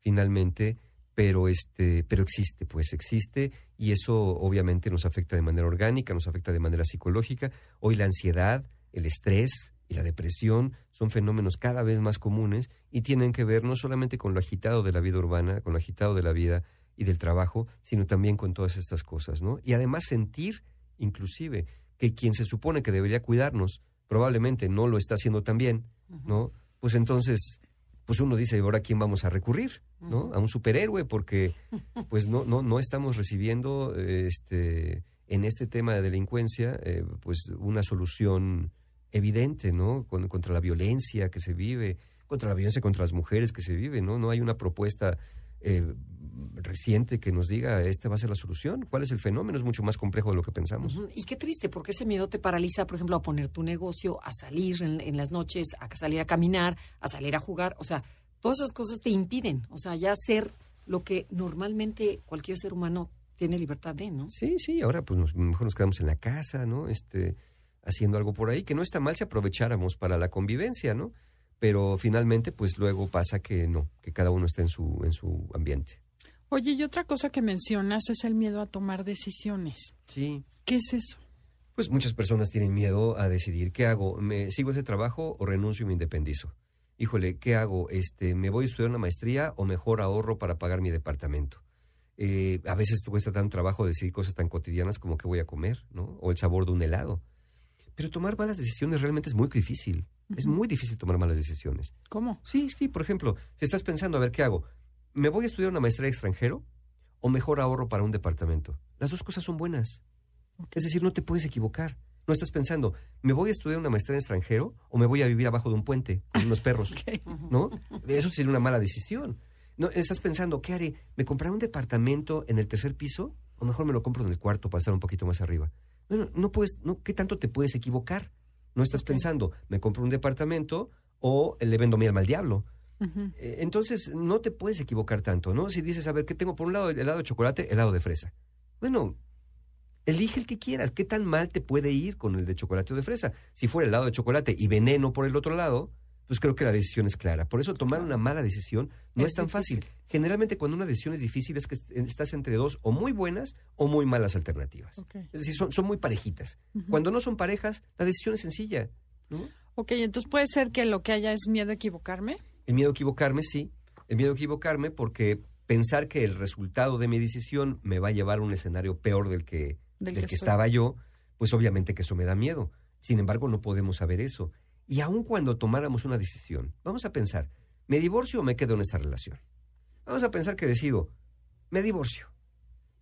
finalmente, pero este, pero existe, pues existe, y eso obviamente nos afecta de manera orgánica, nos afecta de manera psicológica. Hoy la ansiedad, el estrés y la depresión son fenómenos cada vez más comunes y tienen que ver no solamente con lo agitado de la vida urbana, con lo agitado de la vida y del trabajo, sino también con todas estas cosas, ¿no? Y además sentir, inclusive, que quien se supone que debería cuidarnos, probablemente no lo está haciendo tan bien, ¿no? Pues entonces, pues uno dice, ¿ahora a quién vamos a recurrir? ¿No? A un superhéroe, porque pues no, no, no estamos recibiendo este, en este tema de delincuencia, eh, pues una solución evidente, ¿no? Con- contra la violencia que se vive, contra la violencia contra las mujeres que se vive, ¿no? No hay una propuesta eh, reciente que nos diga esta va a ser la solución. ¿Cuál es el fenómeno? Es mucho más complejo de lo que pensamos. Y qué triste, porque ese miedo te paraliza, por ejemplo, a poner tu negocio, a salir en, en las noches, a salir a caminar, a salir a jugar. O sea, todas esas cosas te impiden. O sea, ya ser lo que normalmente cualquier ser humano tiene libertad de, ¿no? Sí, sí, ahora pues nos- mejor nos quedamos en la casa, ¿no? Este, haciendo algo por ahí, que no está mal si aprovecháramos para la convivencia, ¿no? Pero finalmente, pues luego pasa que no, que cada uno está en su, en su ambiente. Oye, y otra cosa que mencionas es el miedo a tomar decisiones. Sí. ¿Qué es eso? Pues muchas personas tienen miedo a decidir qué hago, me sigo ese trabajo o renuncio y me independizo. Híjole, ¿qué hago? Este, ¿me voy a estudiar una maestría o mejor ahorro para pagar mi departamento? Eh, a veces cuesta tanto trabajo decidir cosas tan cotidianas como qué voy a comer, ¿no? O el sabor de un helado. Pero tomar malas decisiones realmente es muy difícil. Es muy difícil tomar malas decisiones. ¿Cómo? Sí, sí, por ejemplo, si estás pensando, a ver, ¿qué hago? ¿Me voy a estudiar una maestría extranjero o mejor ahorro para un departamento? Las dos cosas son buenas. Es decir, no te puedes equivocar. No estás pensando, ¿me voy a estudiar una maestría en extranjero o me voy a vivir abajo de un puente con unos perros? ¿No? Eso sería una mala decisión. No, estás pensando, ¿qué haré? ¿Me compraré un departamento en el tercer piso o mejor me lo compro en el cuarto para estar un poquito más arriba? Bueno, no puedes, no, ¿qué tanto te puedes equivocar? No estás pensando, ¿me compro un departamento o le vendo mi alma al diablo? Eh, Entonces, no te puedes equivocar tanto, ¿no? Si dices, a ver, ¿qué tengo por un lado? El helado de chocolate, helado de fresa. Bueno, elige el que quieras. ¿Qué tan mal te puede ir con el de chocolate o de fresa? Si fuera helado de chocolate y veneno por el otro lado, pues creo que la decisión es clara. Por eso tomar una mala decisión no Es es, tan difícil. fácil. Generalmente cuando una decisión es difícil es que est- estás entre dos o muy buenas o muy malas alternativas. Es decir, son, son muy parejitas. Cuando no son parejas, la decisión es sencilla. ¿no? Ok, entonces puede ser que lo que haya es miedo a equivocarme. El miedo a equivocarme, sí. El miedo a equivocarme porque pensar que el resultado de mi decisión me va a llevar a un escenario peor del que, Del del que estaba yo, pues obviamente que eso me da miedo. Sin embargo, no podemos saber eso. Y aun cuando tomáramos una decisión, vamos a pensar, ¿me divorcio o me quedo en esta relación? Vamos a pensar que decido, me divorcio.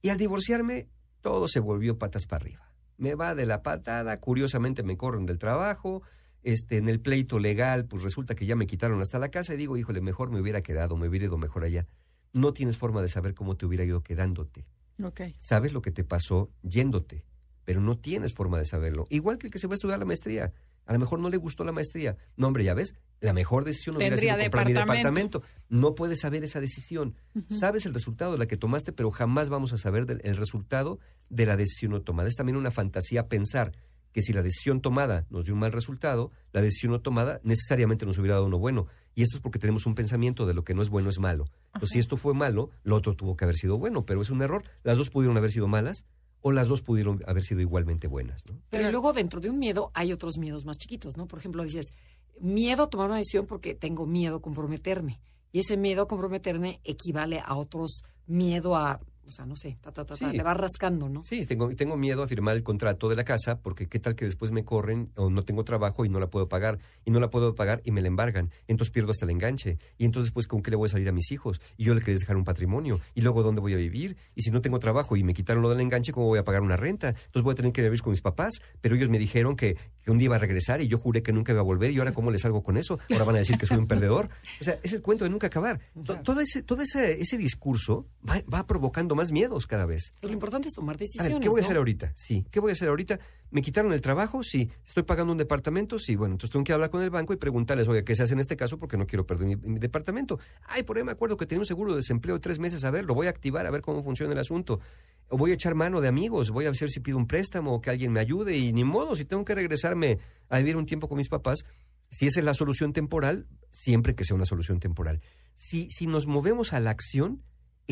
Y al divorciarme, todo se volvió patas para arriba. Me va de la patada, curiosamente me corren del trabajo, este, en el pleito legal, pues resulta que ya me quitaron hasta la casa y digo, híjole, mejor me hubiera quedado, me hubiera ido mejor allá. No tienes forma de saber cómo te hubiera ido quedándote. Ok. Sabes lo que te pasó yéndote, pero no tienes forma de saberlo. Igual que el que se va a estudiar la maestría. A lo mejor no le gustó la maestría. No, hombre, ya ves, la mejor decisión hubiera sido comprar mi departamento. No puedes saber esa decisión. Sabes el resultado de la que tomaste, pero jamás vamos a saber del- el resultado de la decisión no tomada. Es también una fantasía pensar que si la decisión tomada nos dio un mal resultado, la decisión no tomada necesariamente nos hubiera dado uno bueno. Y esto es porque tenemos un pensamiento de lo que no es bueno es malo. Entonces, si esto fue malo, lo otro tuvo que haber sido bueno, pero es un error. Las dos pudieron haber sido malas o las dos pudieron haber sido igualmente buenas. ¿no? Pero luego dentro de un miedo hay otros miedos más chiquitos, ¿no? Por ejemplo, dices, miedo a tomar una decisión porque tengo miedo a comprometerme. Y ese miedo a comprometerme equivale a otros miedo a, o sea, no sé, ta, ta, ta, ta, Sí. le va rascando, ¿no? Sí, tengo, tengo miedo a firmar el contrato de la casa porque qué tal que después me corren o no tengo trabajo y no la puedo pagar y no la puedo pagar y me la embargan. Entonces pierdo hasta el enganche. Y entonces pues con qué le voy a salir a mis hijos y yo le quería dejar un patrimonio y luego dónde voy a vivir y si no tengo trabajo y me quitaron lo del enganche, ¿cómo voy a pagar una renta? Entonces voy a tener que vivir con mis papás, pero ellos me dijeron que, que un día iba a regresar y yo juré que nunca iba a volver y ahora cómo les salgo con eso? Ahora van a decir que soy un perdedor. O sea, es el cuento de nunca acabar. To- Todo ese, todo ese, ese discurso va, va provocando más miedos cada vez. Pero lo importante es tomar A decisiones. ver, ¿qué voy a hacer ahorita? Sí, ¿qué voy a hacer ahorita? ¿Me quitaron el trabajo? Sí. ¿Estoy pagando un departamento? Sí. Bueno, entonces tengo que hablar con el banco y preguntarles, oye, ¿qué se hace en este caso? Porque no quiero perder mi, mi departamento. Ay, por ahí me acuerdo que tenía un seguro de desempleo de tres meses. A ver, lo voy a activar, a ver cómo funciona el asunto. O voy a echar mano de amigos, voy a ver si pido un préstamo o que alguien me ayude. Y ni modo, si tengo que regresarme a vivir un tiempo con mis papás, si esa es la solución temporal, siempre que sea una solución temporal. Si, si nos movemos a la acción,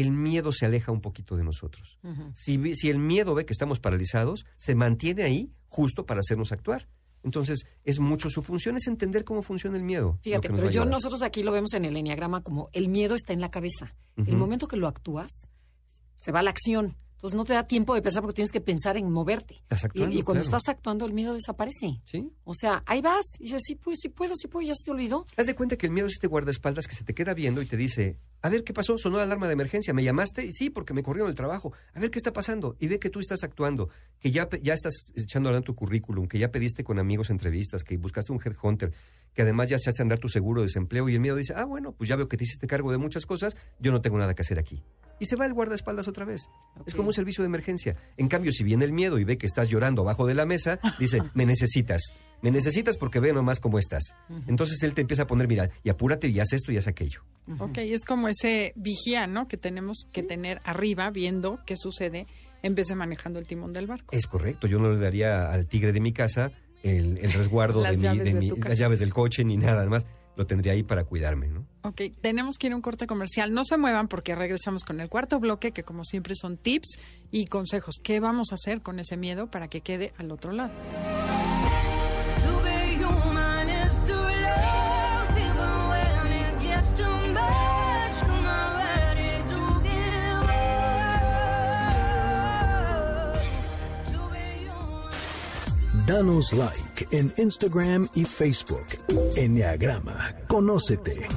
el miedo se aleja un poquito de nosotros. Si, si el miedo ve que estamos paralizados, se mantiene ahí justo para hacernos actuar. Entonces, es mucho su función, es entender cómo funciona el miedo. Fíjate, pero yo nosotros aquí lo vemos en el enneagrama como el miedo está en la cabeza. El momento que lo actúas, se va a la acción. Entonces no te da tiempo de pensar porque tienes que pensar en moverte. Y- actuando, y, cuando claro. estás actuando, el miedo desaparece. ¿Sí? O sea, ahí vas. Y dices, sí, pues, sí puedo, sí puedo, ya se te olvidó. Haz de cuenta que el miedo es este guardaespaldas que se te queda viendo y te dice, a ver, ¿qué pasó? Sonó la alarma de emergencia, ¿me llamaste? Y sí, porque me corrieron el trabajo. A ver, ¿qué está pasando? Y ve que tú estás actuando, que ya, ya estás echando adelante tu currículum, que ya pediste con amigos entrevistas, que buscaste un headhunter, que además ya se hace andar tu seguro de desempleo y el miedo dice, ah, bueno, pues ya veo que te hiciste cargo de muchas cosas, yo no tengo nada que hacer aquí. Y se va el guardaespaldas otra vez. Es como un servicio de emergencia. En cambio, si viene el miedo y ve que estás llorando abajo de la mesa, dice, me necesitas. Me necesitas porque ve nomás cómo estás. Entonces él te empieza a poner, mira, y apúrate y haz esto y haz aquello. Ok, es como ese vigía, ¿no? Que tenemos que tener arriba viendo qué sucede en vez de manejando el timón del barco. Es correcto, yo no le daría al tigre de mi casa el, el resguardo de, mi, llaves de mi- las llaves del coche ni nada, además lo tendría ahí para cuidarme, ¿no? Ok, tenemos que ir a un corte comercial. No se muevan porque regresamos con el cuarto bloque, que como siempre son tips y consejos. ¿Qué vamos a hacer con ese miedo para que quede al otro lado? Danos like en Instagram y Facebook. Enneagrama, conócete.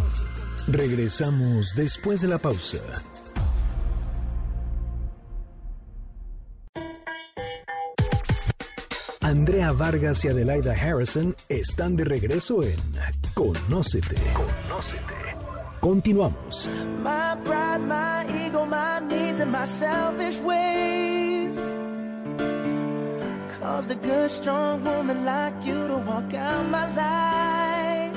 Regresamos después de la pausa. Andrea Vargas y Adelaida Harrison están de regreso en Conócete. Continuamos. My pride, my ego, my needs, and my selfish ways. Caused a good, strong woman like you to walk out my life.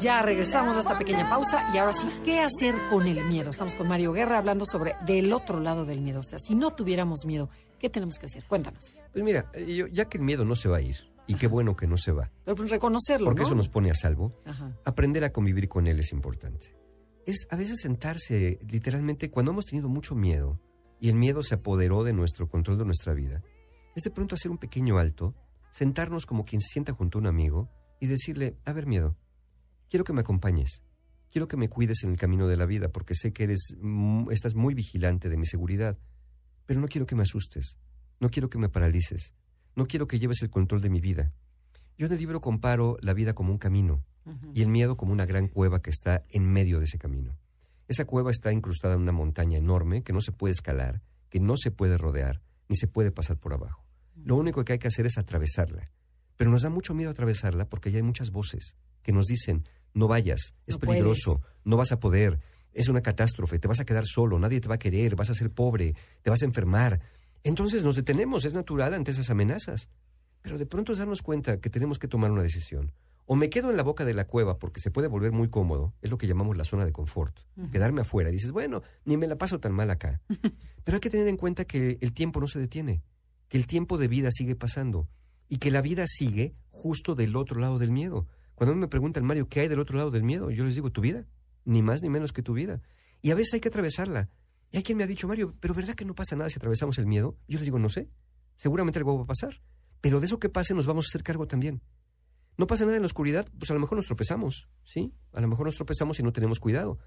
Ya regresamos a esta pequeña pausa y ahora sí, ¿qué hacer con el miedo? Estamos con Mario Guerra hablando sobre del otro lado del miedo. O sea, si no tuviéramos miedo, ¿qué tenemos que hacer? Cuéntanos. Pues mira, eh, yo- ya que el miedo no se va a ir, y qué bueno que no se va, Pero pues reconocerlo, porque ¿no? eso nos pone a salvo. Ajá. Aprender a convivir con él es importante. Es a veces sentarse, literalmente, cuando hemos tenido mucho miedo y el miedo se apoderó de nuestro control de nuestra vida, es de pronto hacer un pequeño alto, sentarnos como quien se sienta junto a un amigo y decirle, a ver miedo, quiero que me acompañes, quiero que me cuides en el camino de la vida porque sé que eres, estás muy vigilante de mi seguridad, pero no quiero que me asustes, no quiero que me paralices, no quiero que lleves el control de mi vida. Yo en el libro comparo la vida como un camino y el miedo como una gran cueva que está en medio de ese camino. Esa cueva está incrustada en una montaña enorme que no se puede escalar, que no se puede rodear, ni se puede pasar por abajo. Lo único que hay que hacer es atravesarla. Pero nos da mucho miedo atravesarla porque ya hay muchas voces que nos dicen, no vayas, es No peligroso, no vas a poder, es una catástrofe, te vas a quedar solo, nadie te va a querer, vas a ser pobre, te vas a enfermar. Entonces nos detenemos, es natural ante esas amenazas. Pero de pronto es darnos cuenta que tenemos que tomar una decisión. O me quedo en la boca de la cueva porque se puede volver muy cómodo, es lo que llamamos la zona de confort. Quedarme afuera. Dices, bueno, ni me la paso tan mal acá. Pero hay que tener en cuenta que el tiempo no se detiene, que el tiempo de vida sigue pasando y que la vida sigue justo del otro lado del miedo. Cuando me preguntan, Mario, ¿qué hay del otro lado del miedo? Yo les digo, tu vida, ni más ni menos que tu vida. Y a veces hay que atravesarla. Y hay quien me ha dicho, Mario, ¿pero verdad que no pasa nada si atravesamos el miedo? Yo les digo, no sé, seguramente algo va a pasar. Pero de eso que pase nos vamos a hacer cargo también. No pasa nada en la oscuridad, pues a lo mejor nos tropezamos, ¿sí? A lo mejor nos tropezamos y no tenemos cuidado.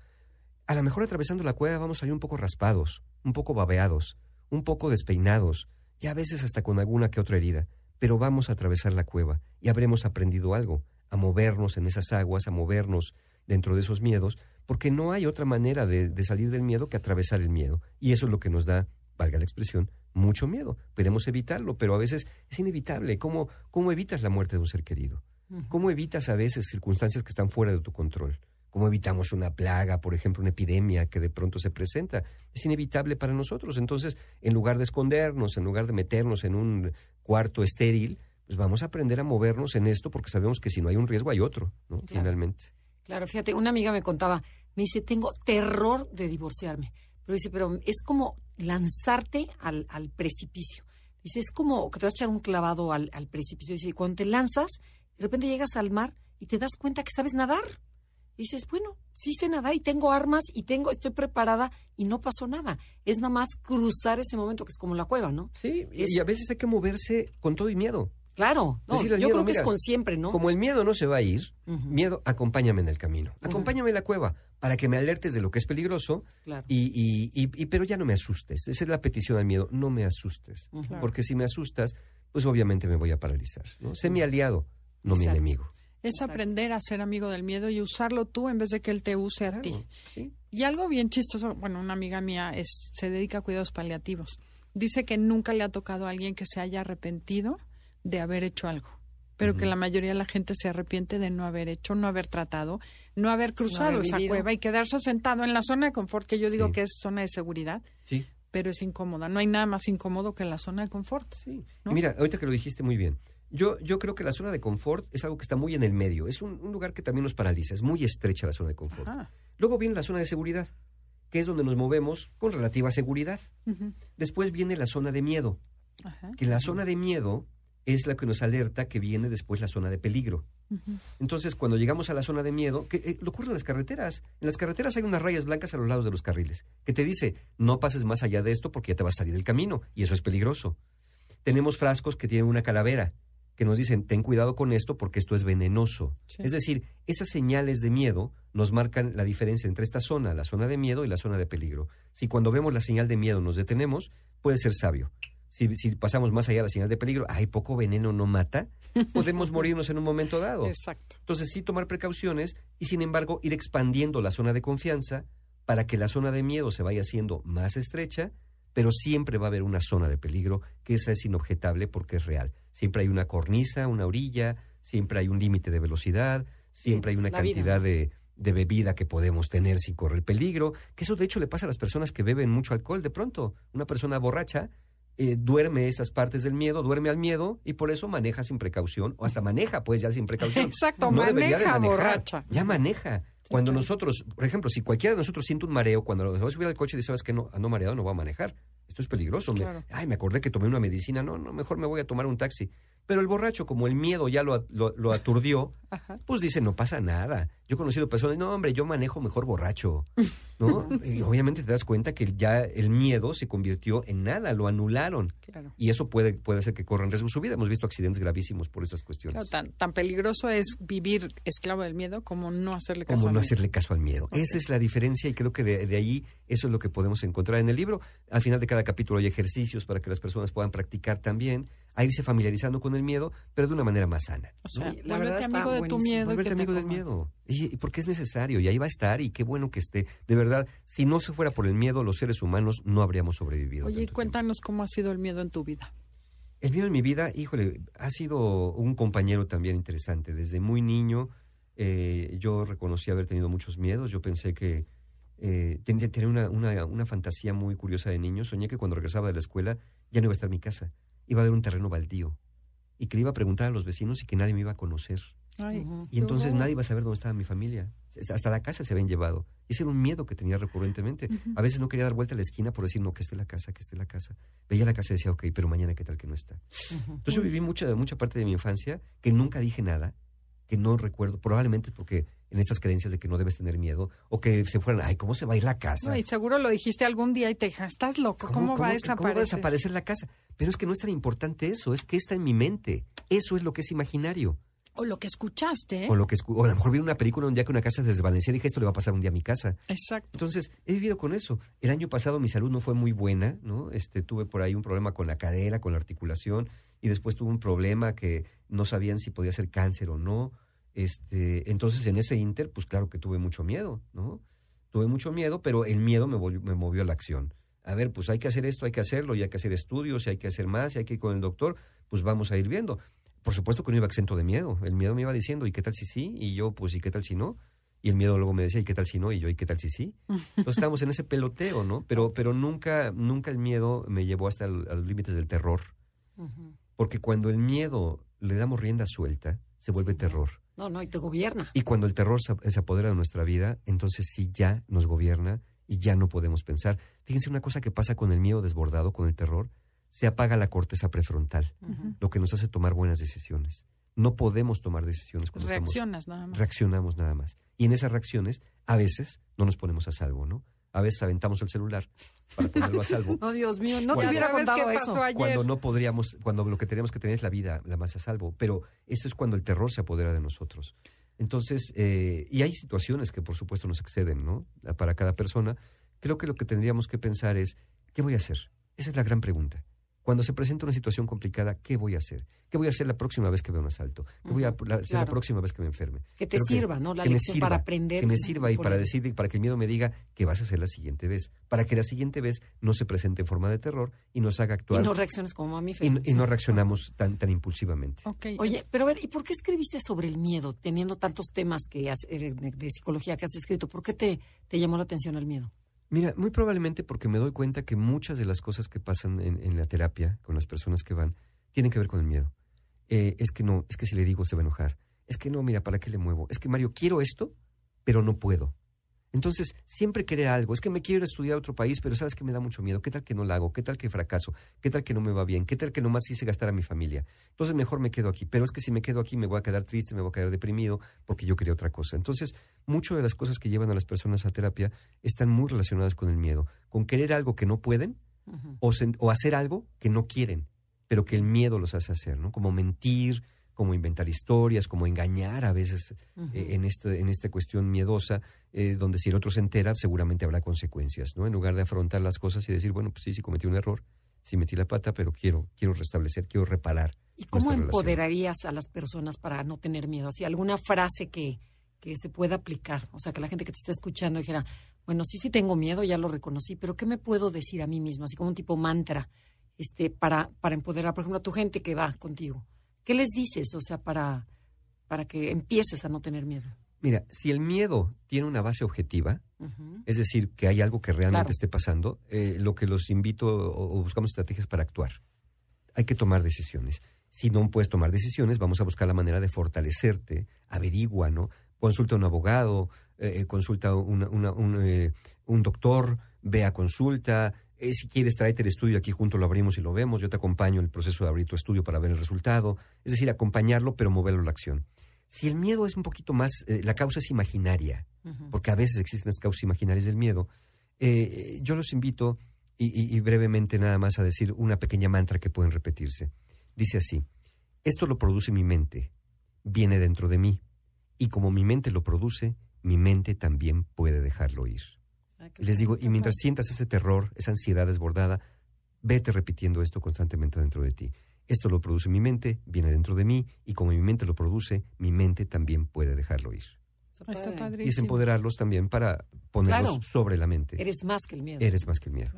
A lo mejor atravesando la cueva vamos a ir un poco raspados, un poco babeados, un poco despeinados, y a veces hasta con alguna que otra herida. Pero vamos a atravesar la cueva y habremos aprendido algo, a movernos en esas aguas, a movernos dentro de esos miedos, porque no hay otra manera de, de salir del miedo que atravesar el miedo. Y eso es lo que nos da, valga la expresión, mucho miedo. Queremos evitarlo, pero a veces es inevitable. ¿Cómo, cómo evitas la muerte de un ser querido? ¿Cómo evitas a veces circunstancias que están fuera de tu control? ¿Cómo evitamos una plaga, por ejemplo, una epidemia que de pronto se presenta? Es inevitable para nosotros. Entonces, en lugar de escondernos, en lugar de meternos en un cuarto estéril, pues vamos a aprender a movernos en esto porque sabemos que si no hay un riesgo hay otro, ¿no? Finalmente. Claro, fíjate, una amiga me contaba, me dice, tengo terror de divorciarme. Pero dice, pero es como lanzarte al, al precipicio. Dice, es como que te vas a echar un clavado al, al precipicio. Dice, y cuando te lanzas, de repente llegas al mar y te das cuenta que sabes nadar. Y dices, bueno, sí sé nadar y tengo armas y tengo, estoy preparada y no pasó nada. Es nada más cruzar ese momento que es como la cueva, ¿no? Sí, y- Es- y a veces hay que moverse con todo y miedo. Claro, no, yo creo que es con siempre, ¿no? Como el miedo no se va a ir, miedo, acompáñame en el camino. Acompáñame en la cueva para que me alertes de lo que es peligroso, Claro. y, y- y- y- pero ya no me asustes. Esa es la petición al miedo, no me asustes. Porque si me asustas, pues obviamente me voy a paralizar. ¿no? Sé mi aliado, no mi enemigo. Es Exacto. aprender a ser amigo del miedo y usarlo tú en vez de que él te use a ti. Sí. Y algo bien chistoso, bueno, una amiga mía es, se dedica a cuidados paliativos. Dice que nunca le ha tocado a alguien que se haya arrepentido de haber hecho algo, pero que la mayoría de la gente se arrepiente de no haber hecho, no haber tratado, no haber cruzado haber esa vivido. cueva y quedarse sentado en la zona de confort, que yo digo Sí. que es zona de seguridad, Sí. pero es incómoda. No hay nada más incómodo que la zona de confort. Sí. Mira, ahorita que lo dijiste muy bien. Yo, yo creo que la zona de confort es algo que está muy en el medio. Es un, un lugar que también nos paraliza. Es muy estrecha la zona de confort. Ajá. Luego viene la zona de seguridad, que es donde nos movemos con relativa seguridad. Después viene la zona de miedo, Ajá. que la zona de miedo es la que nos alerta que viene después la zona de peligro. Entonces, cuando llegamos a la zona de miedo, que eh, lo ocurre en las carreteras. En las carreteras hay unas rayas blancas a los lados de los carriles, que te dice, no pases más allá de esto porque ya te vas a salir del camino, y eso es peligroso. Tenemos frascos que tienen una calavera, que nos dicen, ten cuidado con esto porque esto es venenoso. Sí. Es decir, esas señales de miedo nos marcan la diferencia entre esta zona, la zona de miedo y la zona de peligro. Si cuando vemos la señal de miedo nos detenemos, puede ser sabio. Si, si pasamos más allá de la señal de peligro, hay poco veneno no mata, podemos morirnos en un momento dado. Exacto. Entonces sí tomar precauciones y sin embargo ir expandiendo la zona de confianza para que la zona de miedo se vaya haciendo más estrecha, pero siempre va a haber una zona de peligro que esa es inobjetable porque es real. Siempre hay una cornisa, una orilla, siempre hay un límite de velocidad, siempre hay una cantidad de, de bebida que podemos tener sin correr peligro, que eso de hecho le pasa a las personas que beben mucho alcohol de pronto. Una persona borracha eh, duerme esas partes del miedo, duerme al miedo y por eso maneja sin precaución, o hasta maneja pues ya sin precaución. Exacto, No debería de maneja manejar, borracha. Ya maneja. Cuando nosotros, por ejemplo, si cualquiera de nosotros siente un mareo, cuando nos vamos a subir al coche y dice, ¿sabes qué? No, no mareado, no voy a manejar. Esto es peligroso. Me- ay, me acordé que tomé una medicina. No, no, mejor me voy a tomar un taxi. Pero el borracho, como el miedo ya lo, lo- lo aturdió, Ajá. pues dice, no pasa nada. Yo he conocido personas, no, hombre, yo manejo mejor borracho, ¿no? y obviamente te das cuenta que ya el miedo se convirtió en nada, lo anularon. Claro. Y eso puede, puede hacer que corran riesgo su vida. Hemos visto accidentes gravísimos por esas cuestiones. Claro, tan, tan peligroso es vivir esclavo del miedo como no hacerle caso Como al no miedo. hacerle caso al miedo. Esa es la diferencia y creo que de, de ahí eso es lo que podemos encontrar en el libro. Al final de cada capítulo hay ejercicios para que las personas puedan practicar también, a irse familiarizando con el miedo, pero de una manera más sana. O sea, Sí, la verdad vuélvete está amigo de tu miedo. amigo del miedo. Y, y porque es necesario, y ahí va a estar, y qué bueno que esté. De verdad, si no se fuera por el miedo, los seres humanos no habríamos sobrevivido. Oye, tiempo. cuéntanos cómo ha sido el miedo en tu vida. El miedo en mi vida, híjole, ha sido un compañero también interesante. Desde muy niño eh, yo reconocí haber tenido muchos miedos. Yo pensé que eh, tenía, tenía una, una- una fantasía muy curiosa de niño. Soñé que cuando regresaba de la escuela ya no iba a estar mi casa. Iba a haber un terreno baldío. Y que le iba a preguntar a los vecinos y que nadie me iba a conocer. Ay. Y entonces nadie iba a saber dónde estaba mi familia. Hasta la casa se habían llevado. Y ese era un miedo que tenía recurrentemente. A veces no quería dar vuelta a la esquina por decir, no, que esté la casa, que esté la casa. Veía la casa y decía, ok, pero mañana qué tal que no está. Entonces yo viví mucha, mucha parte de mi infancia que nunca dije nada, que no recuerdo, probablemente porque en estas creencias de que no debes tener miedo, o que se fueran, ay, ¿cómo se va a ir la casa? No, y seguro lo dijiste algún día y te dijeron, estás loco, ¿cómo, va a desaparecer? ¿Cómo va a desaparecer la casa? Pero es que no es tan importante eso, es que está en mi mente. Eso es lo que es imaginario. O lo que escuchaste. ¿eh? O, lo que, escu- o a lo mejor vi una película un día que una casa se desvanecía y dije, esto le va a pasar un día a mi casa. Exacto. Entonces, he vivido con eso. El año pasado mi salud no fue muy buena, ¿no? Este, tuve por ahí un problema con la cadera, con la articulación, y después tuve un problema que no sabían si podía ser cáncer o no. Este, entonces, en ese inter, pues claro que tuve mucho miedo, ¿no? Tuve mucho miedo, pero el miedo me, volvió- me movió a la acción. A ver, pues hay que hacer esto, hay que hacerlo, y hay que hacer estudios, y hay que hacer más, y hay que ir con el doctor, pues vamos a ir viendo. Por supuesto que no iba exento de miedo. El miedo me iba diciendo, ¿y qué tal si sí? Y yo, pues, ¿y qué tal si no? Y el miedo luego me decía, ¿y qué tal si no? Y yo, ¿y qué tal si sí? Entonces estábamos en ese peloteo, ¿no? Pero, pero nunca, nunca el miedo me llevó hasta el- a los límites del terror. Porque cuando el miedo le damos rienda suelta, se vuelve terror. No, no, y te gobierna. Y cuando el terror se, se apodera de nuestra vida, entonces sí ya nos gobierna y ya no podemos pensar. Fíjense una cosa que pasa con el miedo desbordado, con el terror, se apaga la corteza prefrontal, lo que nos hace tomar buenas decisiones. No podemos tomar decisiones cuando estamos Reaccionas nada más. reaccionamos nada más. Y en esas reacciones, a veces no nos ponemos a salvo, ¿no? A veces aventamos el celular para ponerlo a salvo. No, Dios mío, no te hubiera contado qué eso. pasó ayer. Cuando no podríamos, cuando lo que tenemos que tener es la vida la más a salvo. Pero eso es cuando el terror se apodera de nosotros. Entonces, eh, y hay situaciones que por supuesto nos exceden, ¿no? Para cada persona. Creo que lo que tendríamos que pensar es, ¿qué voy a hacer? Esa es la gran pregunta. Cuando se presenta una situación complicada, ¿qué voy a hacer? ¿Qué voy a hacer la próxima vez que vea un asalto? ¿Qué voy a hacer la próxima vez que me enferme? Que te Creo sirva, ¿no? La que lección para aprender. Que me sirva y para decir, para que el miedo me diga qué vas a hacer la siguiente vez. Para que la siguiente vez no se presente en forma de terror y nos haga Y actuar no reacciones como mamífero. y, no- y no reaccionamos tan, tan impulsivamente. Ok. Oye, pero a ver, ¿y por qué escribiste sobre el miedo, teniendo tantos temas que has- eh, de, de psicología que has escrito? ¿Por qué te, te llamó la atención el miedo? Mira, muy probablemente porque me doy cuenta que muchas de las cosas que pasan en, en la terapia con las personas que van tienen que ver con el miedo. Eh, es que no, es que si le digo se va a enojar. Es que no, mira, ¿para qué le muevo? Es que Mario, quiero esto, pero no puedo. Entonces, siempre querer algo. Es que me quiero estudiar a otro país, pero sabes que me da mucho miedo. ¿Qué tal que no lo hago? ¿Qué tal que fracaso? ¿Qué tal que no me va bien? ¿Qué tal que nomás hice gastar a mi familia? Entonces, mejor me quedo aquí. Pero es que si me quedo aquí me voy a quedar triste, me voy a quedar deprimido porque yo quería otra cosa. Entonces, muchas de las cosas que llevan a las personas a terapia están muy relacionadas con el miedo, con querer algo que no pueden o hacer algo que no quieren, pero que el miedo los hace hacer, ¿no? Como mentir, como inventar historias, como engañar a veces eh, en, este, en esta cuestión miedosa, eh, donde si el otro se entera, seguramente habrá consecuencias, ¿no? En lugar de afrontar las cosas y decir, bueno, pues sí, sí cometí un error, sí metí la pata, pero quiero, quiero restablecer, quiero reparar. ¿Y cómo relación. empoderarías a las personas para no tener miedo? Así, alguna frase que, que se pueda aplicar. O sea, que la gente que te está escuchando dijera, bueno, sí, sí tengo miedo, ya lo reconocí, pero ¿qué me puedo decir a mí mismo? Así como un tipo mantra, este, para, para empoderar, por ejemplo, a tu gente que va contigo. ¿Qué les dices? O sea, para, para que empieces a no tener miedo. Mira, si el miedo tiene una base objetiva, es decir, que hay algo que realmente Claro. esté pasando, eh, lo que los invito o, o buscamos estrategias para actuar. Hay que tomar decisiones. Si no puedes tomar decisiones, vamos a buscar la manera de fortalecerte, averigua, ¿no? Consulta a un abogado, eh, consulta una- una- un, eh, un doctor, ve a consulta, Eh, si quieres, tráete el estudio aquí junto, lo abrimos y lo vemos. Yo te acompaño en el proceso de abrir tu estudio para ver el resultado. Es decir, acompañarlo, pero moverlo a la acción. Si el miedo es un poquito más, eh, la causa es imaginaria, porque a veces existen las causas imaginarias del miedo, eh, yo los invito, y, y- y brevemente nada más, a decir una pequeña mantra que pueden repetirse. Dice así, esto lo produce mi mente, viene dentro de mí, y como mi mente lo produce, mi mente también puede dejarlo ir. Y les digo, y mientras sientas ese terror, esa ansiedad desbordada, vete repitiendo esto constantemente dentro de ti. Esto lo produce mi mente, viene dentro de mí, y como mi mente lo produce, mi mente también puede dejarlo ir. Está Y es padrísimo. empoderarlos también para ponerlos Claro. sobre la mente. Eres más que el miedo. Eres más que el miedo.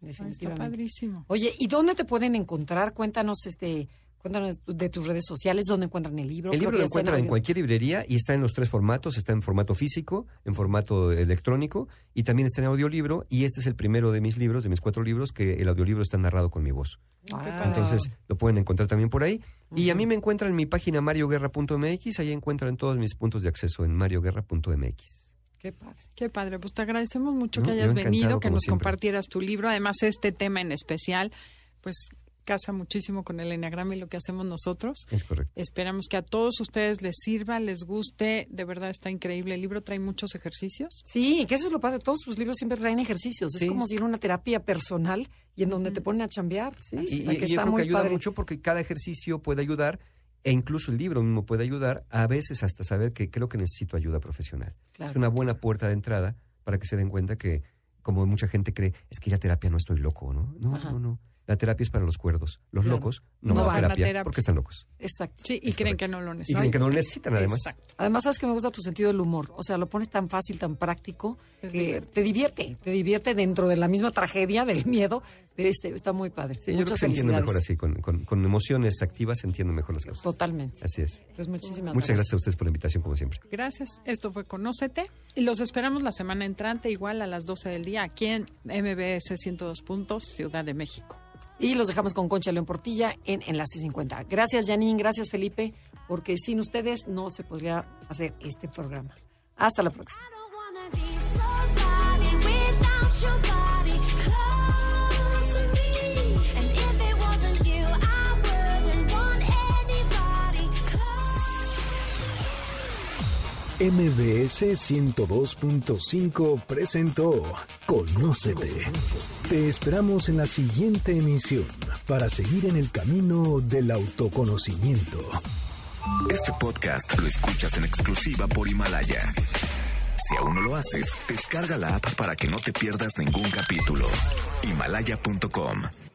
Está definitivamente. padrísimo. Oye, ¿y dónde te pueden encontrar? Cuéntanos, este, cuéntanos de tus redes sociales, dónde encuentran el libro. El libro lo encuentran en cualquier librería y está en los tres formatos. Está en formato físico, en formato electrónico y también está en audiolibro. Y este es el primero de mis libros, de mis cuatro libros, que el audiolibro está narrado con mi voz. Ah, Entonces lo pueden encontrar también por ahí. Y a mí me encuentran en mi página marioguerra.mx. Ahí encuentran todos mis puntos de acceso en marioguerra.mx. Qué padre. Qué padre, pues te agradecemos mucho No, que hayas venido, que nos siempre. compartieras tu libro. Además, este tema en especial, pues casa muchísimo con el enneagrama y lo que hacemos nosotros. Es correcto. Esperamos que a todos ustedes les sirva, les guste. De verdad está increíble. El libro trae muchos ejercicios. Sí, que eso es lo padre. Todos tus libros siempre traen ejercicios. Sí. Es como si era una terapia personal y en donde te ponen a chambear. Sí, y, y- que y yo está creo muy que ayuda padre. mucho porque cada ejercicio puede ayudar e incluso el libro mismo puede ayudar a veces hasta saber que creo que necesito ayuda profesional. Claro. Es una buena puerta de entrada para que se den cuenta que, como mucha gente cree, es que ya terapia no estoy loco, ¿no? No, Ajá. no, no. La terapia es para los cuerdos. Los Claro. locos no, No van a van a terapia, terapia. porque están locos. Exacto. Sí, y Es creen correcto. que no lo Y necesitan. creen que no lo necesitan, además. Exacto. Además, sabes que me gusta tu sentido del humor. O sea, lo pones tan fácil, tan práctico, que te divierte. Te divierte dentro de la misma tragedia del miedo. Este, está muy padre. Sí, yo creo que se entiende mejor así, con, con- con emociones activas se entienden mejor las cosas. Totalmente. Así es. Pues muchísimas Muchas gracias a ustedes por la invitación, como siempre. Gracias. Esto fue Conócete. Y los esperamos la semana entrante, igual a las 12 del día, aquí en MBS 102 Puntos, Ciudad de México. Y los dejamos con Concha León Portilla en Enlace 50. Gracias, Janine. Gracias, Felipe. Porque sin ustedes no se podría hacer este programa. Hasta la próxima. MBS 102.5 presentó Conócete. Te esperamos en la siguiente emisión para seguir en el camino del autoconocimiento. Este podcast lo escuchas en exclusiva por Himalaya. Si aún no lo haces, descarga la app para que no te pierdas ningún capítulo. Himalaya.com